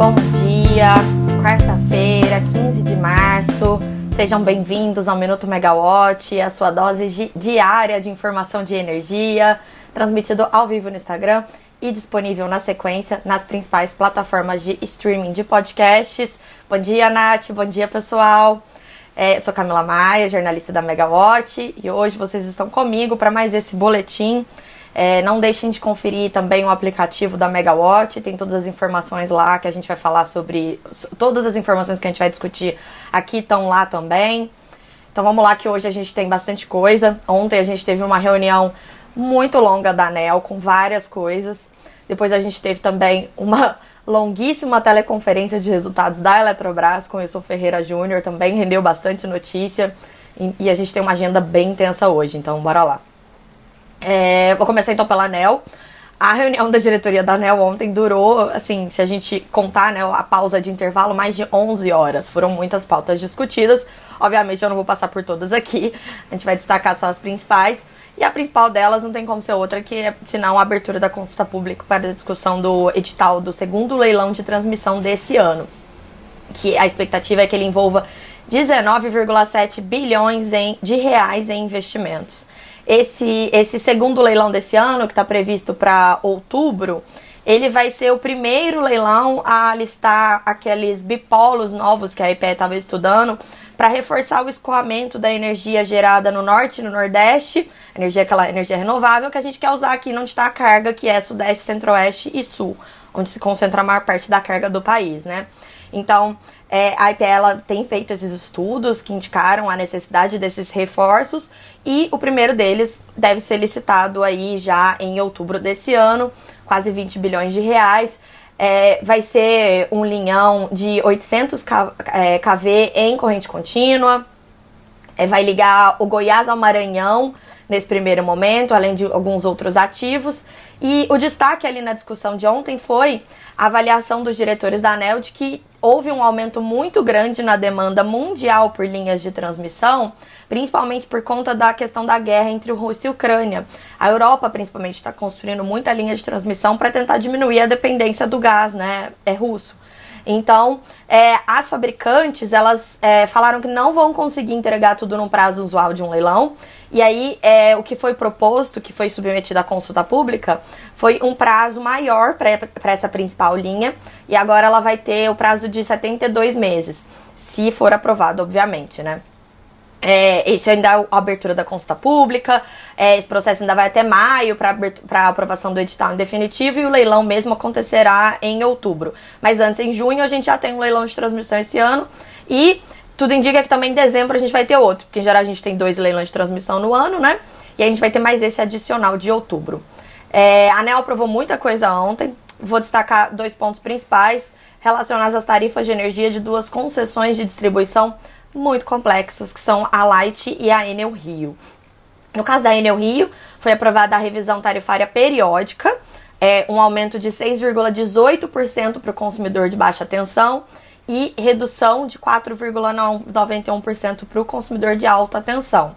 Bom dia, quarta-feira, 15 de março. Sejam bem-vindos ao Minuto Megawatt, a sua dose diária de informação de energia, transmitido ao vivo no Instagram e disponível na sequência nas principais plataformas de streaming de podcasts. Bom dia, Nath. Bom dia, pessoal. É, sou Camila Maia, jornalista da Megawatt, e hoje vocês estão comigo para mais esse boletim é, não deixem de conferir também o aplicativo da Megawatt, tem todas as informações lá que a gente vai falar sobre. Todas as informações que a gente vai discutir aqui estão lá também. Então vamos lá que hoje a gente tem bastante coisa. Ontem a gente teve uma reunião muito longa da ANEL com várias coisas. Depois a gente teve também uma longuíssima teleconferência de resultados da Eletrobras com o Wilson Ferreira Júnior, também rendeu bastante notícia. E a gente tem uma agenda bem intensa hoje, então bora lá. É, vou começar então pela ANEL. A reunião da diretoria da ANEL ontem durou, assim, se a gente contar né, a pausa de intervalo, mais de 11 horas. Foram muitas pautas discutidas. Obviamente eu não vou passar por todas aqui. A gente vai destacar só as principais. E a principal delas não tem como ser outra que é, senão a abertura da consulta pública para a discussão do edital do segundo leilão de transmissão desse ano. Que a expectativa é que ele envolva 19,7 bilhões em, de reais em investimentos. Esse, esse segundo leilão desse ano, que está previsto para outubro, ele vai ser o primeiro leilão a listar aqueles bipolos novos que a IPE estava estudando para reforçar o escoamento da energia gerada no norte e no nordeste, energia aquela energia renovável que a gente quer usar aqui onde está a carga, que é sudeste, centro-oeste e sul, onde se concentra a maior parte da carga do país, né? Então, é, a IPE ela tem feito esses estudos que indicaram a necessidade desses reforços e o primeiro deles deve ser licitado aí já em outubro desse ano, quase 20 bilhões de reais. É, vai ser um linhão de 800 kV em corrente contínua. É, vai ligar o Goiás ao Maranhão nesse primeiro momento, além de alguns outros ativos. E o destaque ali na discussão de ontem foi a avaliação dos diretores da ANEL de que houve um aumento muito grande na demanda mundial por linhas de transmissão, principalmente por conta da questão da guerra entre Rússia e Ucrânia. A Europa, principalmente, está construindo muita linha de transmissão para tentar diminuir a dependência do gás, né? É russo. Então, é, as fabricantes, elas é, falaram que não vão conseguir entregar tudo no prazo usual de um leilão. E aí, é, o que foi proposto, que foi submetido à consulta pública, foi um prazo maior para essa principal linha. E agora ela vai ter o prazo de 72 meses, se for aprovado, obviamente, né? É, esse ainda é a abertura da consulta pública. É, esse processo ainda vai até maio para aprovação do edital em definitivo e o leilão mesmo acontecerá em outubro. Mas antes, em junho, a gente já tem um leilão de transmissão esse ano e tudo indica que também em dezembro a gente vai ter outro, porque em geral a gente tem dois leilões de transmissão no ano, né? E a gente vai ter mais esse adicional de outubro. É, a ANEL aprovou muita coisa ontem. Vou destacar dois pontos principais relacionados às tarifas de energia de duas concessões de distribuição muito complexas, que são a Light e a Enel Rio. No caso da Enel Rio, foi aprovada a revisão tarifária periódica, é, um aumento de 6,18% para o consumidor de baixa tensão e redução de 4,91% para o consumidor de alta tensão.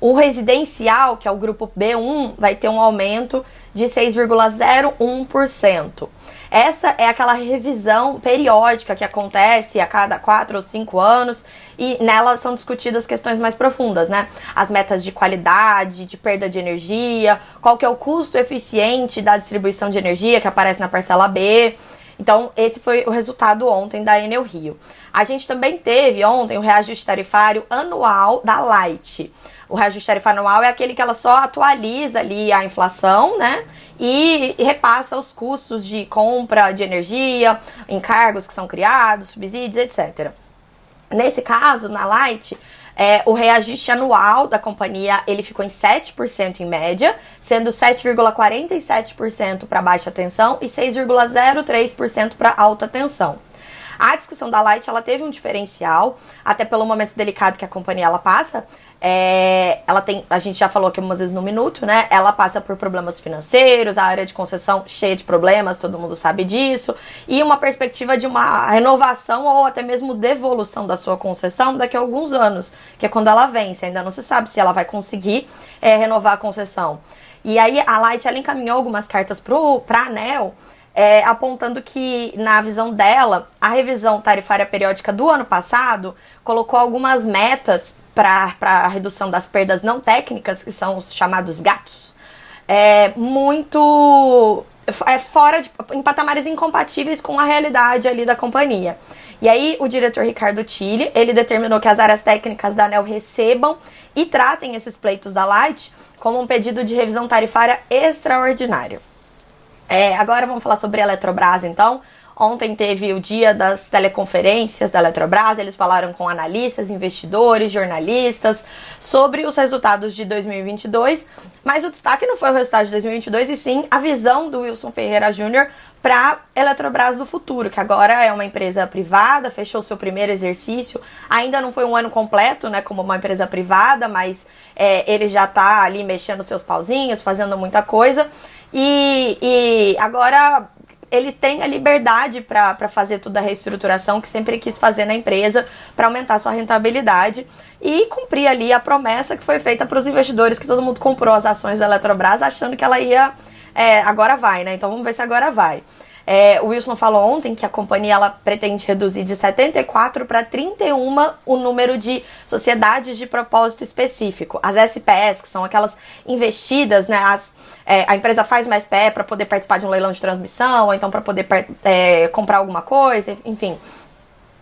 O residencial, que é o grupo B1, vai ter um aumento de 6,01%. Essa é aquela revisão periódica que acontece a cada quatro ou cinco anos e nela são discutidas questões mais profundas, né? As metas de qualidade, de perda de energia, qual que é o custo eficiente da distribuição de energia que aparece na parcela B. Então, esse foi o resultado ontem da Enel Rio. A gente também teve ontem o reajuste tarifário anual da Light. O reajuste anual é aquele que ela só atualiza ali a inflação, né? E repassa os custos de compra de energia, encargos que são criados, subsídios, etc. Nesse caso, na Light, é, o reajuste anual da companhia ele ficou em 7% em média, sendo 7,47% para baixa tensão e 6,03% para alta tensão. A discussão da Light ela teve um diferencial, até pelo momento delicado que a companhia ela passa, é, ela tem, a gente já falou aqui umas vezes no minuto, né? Ela passa por problemas financeiros, a área de concessão cheia de problemas, todo mundo sabe disso, e uma perspectiva de uma renovação ou até mesmo devolução da sua concessão daqui a alguns anos, que é quando ela vence. Ainda não se sabe se ela vai conseguir é, renovar a concessão. E aí a Light ela encaminhou algumas cartas para a ANEL é, apontando que, na visão dela, a revisão tarifária periódica do ano passado colocou algumas metas para a redução das perdas não técnicas, que são os chamados gatos, é, muito é fora de em patamares incompatíveis com a realidade ali da companhia. E aí o diretor Ricardo Tille, ele determinou que as áreas técnicas da ANEL recebam e tratem esses pleitos da Light como um pedido de revisão tarifária extraordinário. É, agora vamos falar sobre a Eletrobras, então. Ontem teve o dia das teleconferências da Eletrobras, eles falaram com analistas, investidores, jornalistas sobre os resultados de 2022, mas o destaque não foi o resultado de 2022 e sim a visão do Wilson Ferreira Júnior para Eletrobras do futuro, que agora é uma empresa privada, fechou seu primeiro exercício, ainda não foi um ano completo, né, como uma empresa privada, mas é, ele já está ali mexendo seus pauzinhos, fazendo muita coisa. E, e agora ele tem a liberdade para fazer toda a reestruturação que sempre quis fazer na empresa para aumentar sua rentabilidade e cumprir ali a promessa que foi feita para os investidores que todo mundo comprou as ações da Eletrobras achando que ela ia é, agora vai, né? Então vamos ver se agora vai. É, o Wilson falou ontem que a companhia ela pretende reduzir de 74 para 31 o número de sociedades de propósito específico. As SPS, que são aquelas investidas, né? As, é, a empresa faz mais pé para poder participar de um leilão de transmissão, ou então para poder é, comprar alguma coisa, enfim.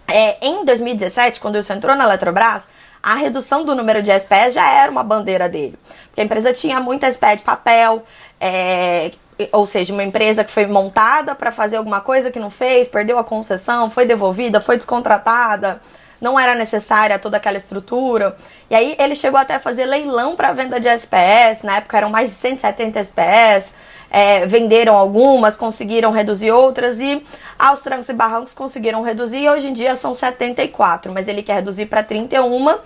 É, em 2017, quando o Wilson entrou na Eletrobras, a redução do número de SPS já era uma bandeira dele. Porque a empresa tinha muita SP de papel, é, ou seja, uma empresa que foi montada para fazer alguma coisa que não fez, perdeu a concessão, foi devolvida, foi descontratada, não era necessária toda aquela estrutura. E aí ele chegou até a fazer leilão para venda de SPS, na época eram mais de 170 SPS é, venderam algumas, conseguiram reduzir outras e aos trancos e barrancos conseguiram reduzir e hoje em dia são 74, mas ele quer reduzir para 31.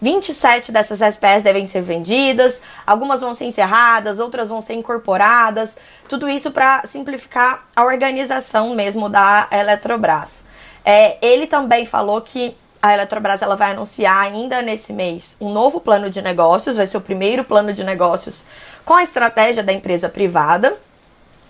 27 dessas SPS devem ser vendidas, algumas vão ser encerradas, outras vão ser incorporadas, tudo isso para simplificar a organização mesmo da Eletrobras. É, ele também falou que a Eletrobras ela vai anunciar ainda nesse mês um novo plano de negócios, vai ser o primeiro plano de negócios com a estratégia da empresa privada.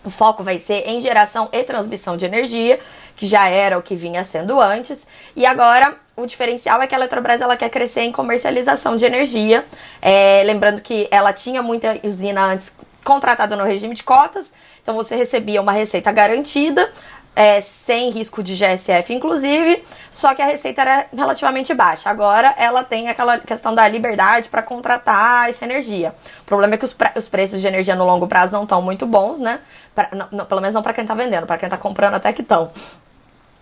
O foco vai ser em geração e transmissão de energia, que já era o que vinha sendo antes. E agora o diferencial é que a Eletrobras ela quer crescer em comercialização de energia. É, lembrando que ela tinha muita usina antes contratada no regime de cotas, então você recebia uma receita garantida, é, sem risco de GSF, inclusive, só que a receita era relativamente baixa. Agora ela tem aquela questão da liberdade para contratar essa energia. O problema é que os, os, preços de energia no longo prazo não estão muito bons, né? Pra, não, não, pelo menos não para quem está vendendo, para quem está comprando até que estão.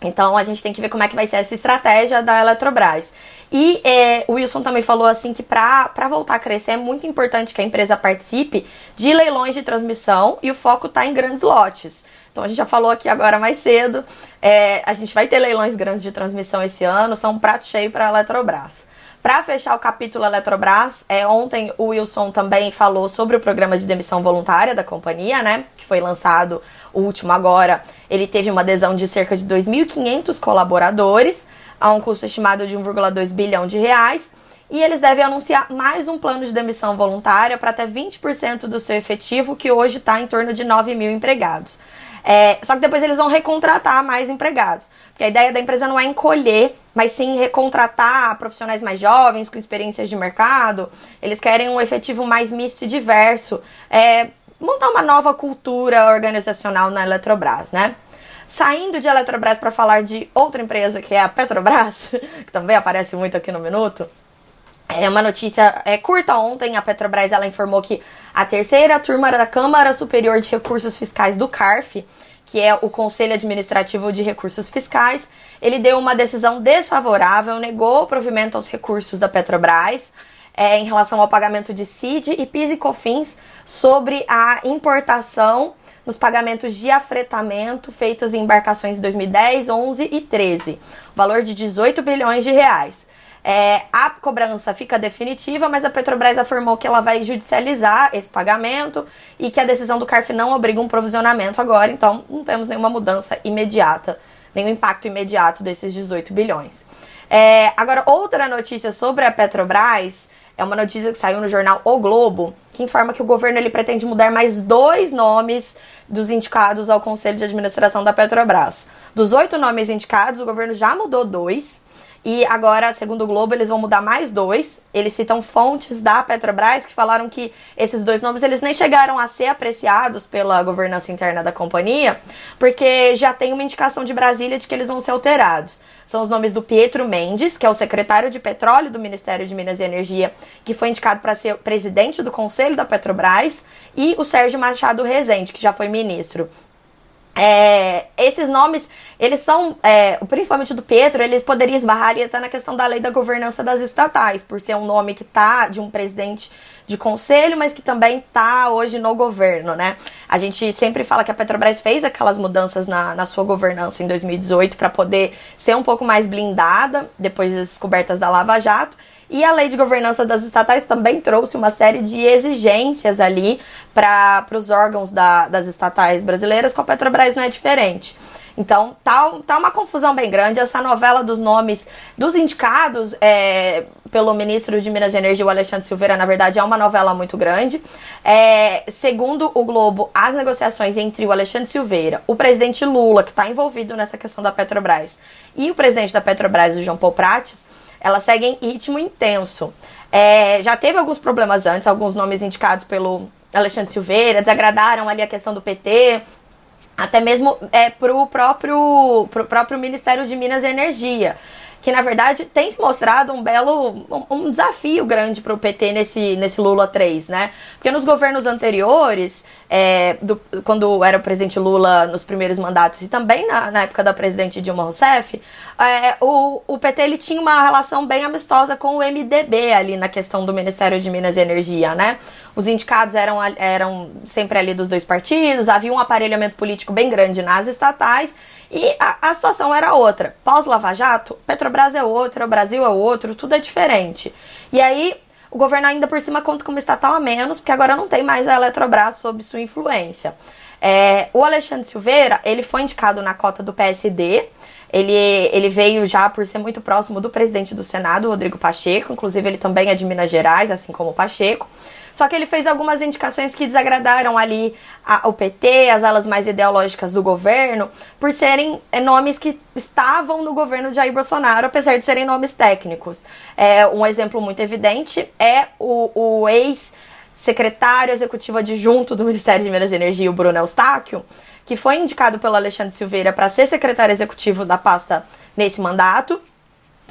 Então a gente tem que ver como é que vai ser essa estratégia da Eletrobras. E é, o Wilson também falou assim que para voltar a crescer é muito importante que a empresa participe de leilões de transmissão e o foco está em grandes lotes. Então a gente já falou aqui agora mais cedo. É, a gente vai ter leilões grandes de transmissão esse ano, são um prato cheio para a Eletrobras. Para fechar o capítulo Eletrobras, é, ontem o Wilson também falou sobre o programa de demissão voluntária da companhia, né? Que foi lançado o último agora. Ele teve uma adesão de cerca de 2.500 colaboradores, a um custo estimado de 1,2 bilhão de reais. E eles devem anunciar mais um plano de demissão voluntária para até 20% do seu efetivo, que hoje está em torno de 9 mil empregados. É, só que depois eles vão recontratar mais empregados. Porque a ideia da empresa não é encolher, mas sim recontratar profissionais mais jovens, com experiências de mercado. Eles querem um efetivo mais misto e diverso. É, montar uma nova cultura organizacional na Eletrobras, né? Saindo de Eletrobras para falar de outra empresa que é a Petrobras, que também aparece muito aqui no Minuto. É uma notícia é, curta ontem, a Petrobras ela informou que a terceira turma da Câmara Superior de Recursos Fiscais do CARF, que é o Conselho Administrativo de Recursos Fiscais, ele deu uma decisão desfavorável, negou o provimento aos recursos da Petrobras é, em relação ao pagamento de CID e PIS e COFINS sobre a importação nos pagamentos de afretamento feitos em embarcações de 2010, 11 e 13, valor de 18 bilhões de reais. É, a cobrança fica definitiva, mas a Petrobras afirmou que ela vai judicializar esse pagamento e que a decisão do CARF não obriga um provisionamento agora, então não temos nenhuma mudança imediata, nenhum impacto imediato desses 18 bilhões. É, agora, outra notícia sobre a Petrobras é uma notícia que saiu no jornal O Globo, que informa que o governo ele pretende mudar mais dois nomes dos indicados ao Conselho de Administração da Petrobras. Dos oito nomes indicados, o governo já mudou dois. E agora, segundo o Globo, eles vão mudar mais dois. Eles citam fontes da Petrobras que falaram que esses dois nomes eles nem chegaram a ser apreciados pela governança interna da companhia, porque já tem uma indicação de Brasília de que eles vão ser alterados. São os nomes do Pietro Mendes, que é o secretário de Petróleo do Ministério de Minas e Energia, que foi indicado para ser presidente do Conselho da Petrobras, e o Sérgio Machado Rezende, que já foi ministro. É, esses nomes, eles são, é, principalmente do Petro, eles poderiam esbarrar ali até na questão da lei da governança das estatais, por ser um nome que tá de um presidente de conselho, mas que também tá hoje no governo, né? A gente sempre fala que a Petrobras fez aquelas mudanças na, na sua governança em 2018 para poder ser um pouco mais blindada depois das descobertas da Lava Jato. E a lei de governança das estatais também trouxe uma série de exigências ali para os órgãos da, das estatais brasileiras, com a Petrobras não é diferente. Então, tá, tá uma confusão bem grande. Essa novela dos nomes dos indicados é, pelo ministro de Minas e Energia, o Alexandre Silveira, na verdade, é uma novela muito grande. É, segundo o Globo, as negociações entre o Alexandre Silveira, o presidente Lula, que está envolvido nessa questão da Petrobras, e o presidente da Petrobras, o João Paulo Prates, elas seguem ritmo intenso. É, já teve alguns problemas antes, alguns nomes indicados pelo Alexandre Silveira, desagradaram ali a questão do PT, até mesmo é, para o próprio, pro próprio Ministério de Minas e Energia que na verdade tem se mostrado um belo um, um desafio grande para o PT nesse, nesse Lula 3, né? Porque nos governos anteriores, é, do, quando era o presidente Lula nos primeiros mandatos e também na, na época da presidente Dilma Rousseff, é, o, o PT ele tinha uma relação bem amistosa com o MDB ali na questão do Ministério de Minas e Energia, né? Os indicados eram, eram sempre ali dos dois partidos, havia um aparelhamento político bem grande nas estatais e a, a situação era outra. Pós-Lava Jato, Petrobras é outra, o Brasil é outro, tudo é diferente. E aí, o governo ainda por cima conta com uma estatal a menos, porque agora não tem mais a Eletrobras sob sua influência. É, o Alexandre Silveira, ele foi indicado na cota do PSD, ele, ele veio já por ser muito próximo do presidente do Senado, Rodrigo Pacheco, inclusive ele também é de Minas Gerais, assim como o Pacheco. Só que ele fez algumas indicações que desagradaram ali a, o PT, as alas mais ideológicas do governo, por serem é, nomes que estavam no governo de Jair Bolsonaro, apesar de serem nomes técnicos. É, um exemplo muito evidente é o, o ex-secretário executivo adjunto do Ministério de Minas e Energia, o Bruno Eustáquio, que foi indicado pelo Alexandre Silveira para ser secretário executivo da pasta nesse mandato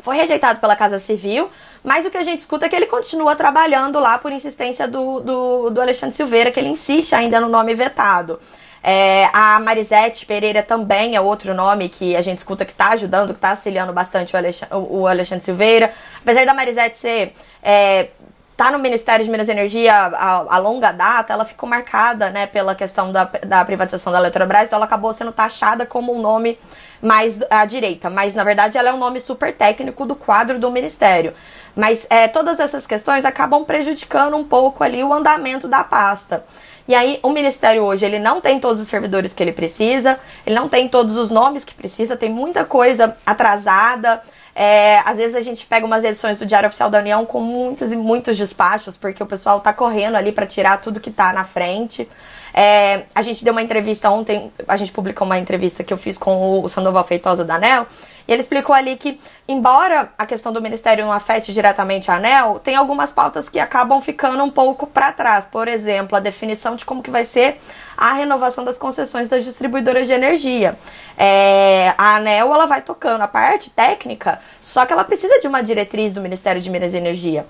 foi rejeitado pela Casa Civil, mas o que a gente escuta é que ele continua trabalhando lá por insistência do, do, do Alexandre Silveira, que ele insiste ainda no nome vetado. É, a Marisete Pereira também é outro nome que a gente escuta que está ajudando, que está auxiliando bastante o Alexandre, o Alexandre Silveira. Apesar da Marisete ser é, tá no Ministério de Minas e Energia a, a, longa data, ela ficou marcada, né, pela questão da, da privatização da Eletrobras, então ela acabou sendo taxada como um nome mais à direita, mas na verdade ela é um nome super técnico do quadro do Ministério. Mas é, todas essas questões acabam prejudicando um pouco ali o andamento da pasta. E aí, o Ministério hoje, ele não tem todos os servidores que ele precisa, ele não tem todos os nomes que precisa, tem muita coisa atrasada, é, às vezes a gente pega umas edições do Diário Oficial da União com muitos e muitos despachos, porque o pessoal tá correndo ali para tirar tudo que tá na frente. É, a gente deu uma entrevista ontem, a gente publicou uma entrevista que eu fiz com o Sandoval Feitosa da ANEL, e ele explicou ali que, embora a questão do Ministério não afete diretamente a ANEL, tem algumas pautas que acabam ficando um pouco para trás. Por exemplo, a definição de como que vai ser a renovação das concessões das distribuidoras de energia. É, a ANEL ela vai tocando a parte técnica, só que ela precisa de uma diretriz do Ministério de Minas e Energia.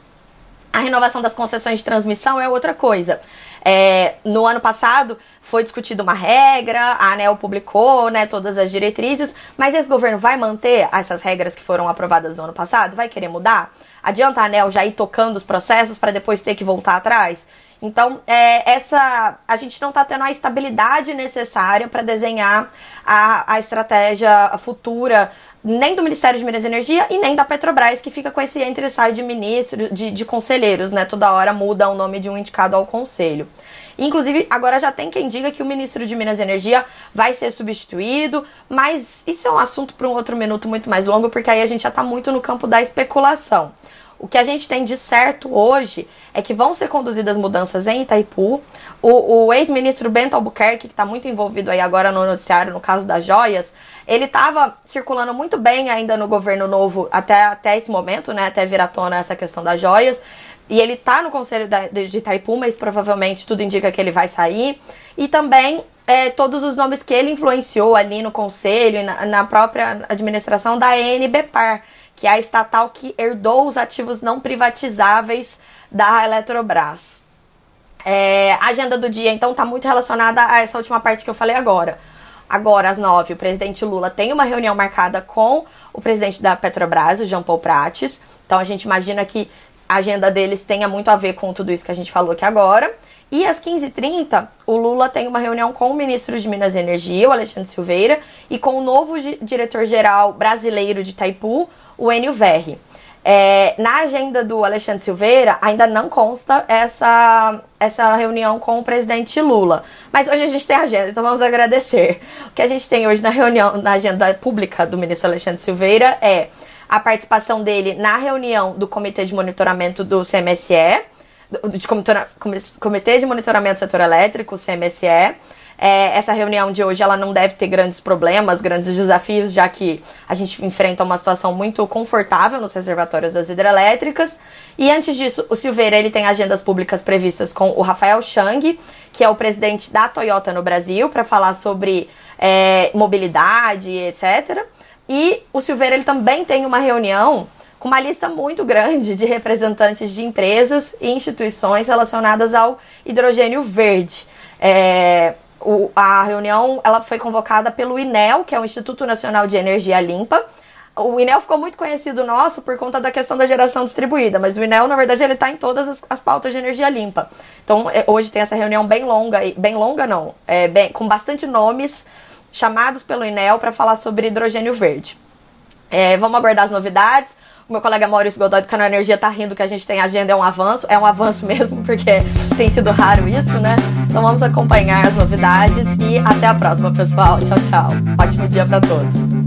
A renovação das concessões de transmissão é outra coisa. É, no ano passado foi discutida uma regra, a ANEL publicou né, todas as diretrizes, mas esse governo vai manter essas regras que foram aprovadas no ano passado? Vai querer mudar? Adianta a ANEL já ir tocando os processos para depois ter que voltar atrás? Então, é, essa a gente não está tendo a estabilidade necessária para desenhar a, a estratégia futura nem do Ministério de Minas e Energia e nem da Petrobras, que fica com esse entre sai de ministro, de, de conselheiros, né? Toda hora muda o nome de um indicado ao conselho. Inclusive, agora já tem quem diga que o ministro de Minas e Energia vai ser substituído, mas isso é um assunto para um outro minuto muito mais longo, porque aí a gente já está muito no campo da especulação. O que a gente tem de certo hoje é que vão ser conduzidas mudanças em Itaipu. O, o ex-ministro Bento Albuquerque, que está muito envolvido aí agora no noticiário, no caso das joias, ele estava circulando muito bem ainda no governo novo até, até esse momento, né? Até vir à tona essa questão das joias. E ele está no conselho da, de Itaipu, mas provavelmente tudo indica que ele vai sair. E também é, todos os nomes que ele influenciou ali no conselho e na, na própria administração da ENBPAR, que é a estatal que herdou os ativos não privatizáveis da Eletrobras. É, a agenda do dia, então, está muito relacionada a essa última parte que eu falei agora. Agora, às nove, o presidente Lula tem uma reunião marcada com o presidente da Petrobras, o Jean Paul Prates. Então, a gente imagina que a agenda deles tenha muito a ver com tudo isso que a gente falou aqui agora. E às 15h30, o Lula tem uma reunião com o ministro de Minas e Energia, o Alexandre Silveira, e com o novo diretor-geral brasileiro de Itaipu, o Enio Verri. É, na agenda do Alexandre Silveira, ainda não consta essa, essa reunião com o presidente Lula. Mas hoje a gente tem agenda, então vamos agradecer. O que a gente tem hoje na reunião, na agenda pública do ministro Alexandre Silveira é a participação dele na reunião do Comitê de Monitoramento do CMSE, de Comitê de Monitoramento do Setor Elétrico, CMSE. É, essa reunião de hoje ela não deve ter grandes problemas, grandes desafios, já que a gente enfrenta uma situação muito confortável nos reservatórios das hidrelétricas. E antes disso, o Silveira ele tem agendas públicas previstas com o Rafael Chang, que é o presidente da Toyota no Brasil, para falar sobre é, mobilidade, etc. E o Silveira ele também tem uma reunião com uma lista muito grande de representantes de empresas e instituições relacionadas ao hidrogênio verde. É, o, a reunião ela foi convocada pelo INEL, que é o Instituto Nacional de Energia Limpa. O INEL ficou muito conhecido nosso por conta da questão da geração distribuída, mas o INEL, na verdade, ele está em todas as, as, pautas de energia limpa. Então, é, hoje tem essa reunião bem longa, bem longa não, é, bem, com bastante nomes chamados pelo INEL para falar sobre hidrogênio verde. É, vamos aguardar as novidades. O meu colega Maurício Godoy do Canal Energia tá rindo que a gente tem agenda, é um avanço. É um avanço mesmo, porque tem sido raro isso, né? Então vamos acompanhar as novidades e até a próxima, pessoal. Tchau, tchau. Ótimo dia para todos.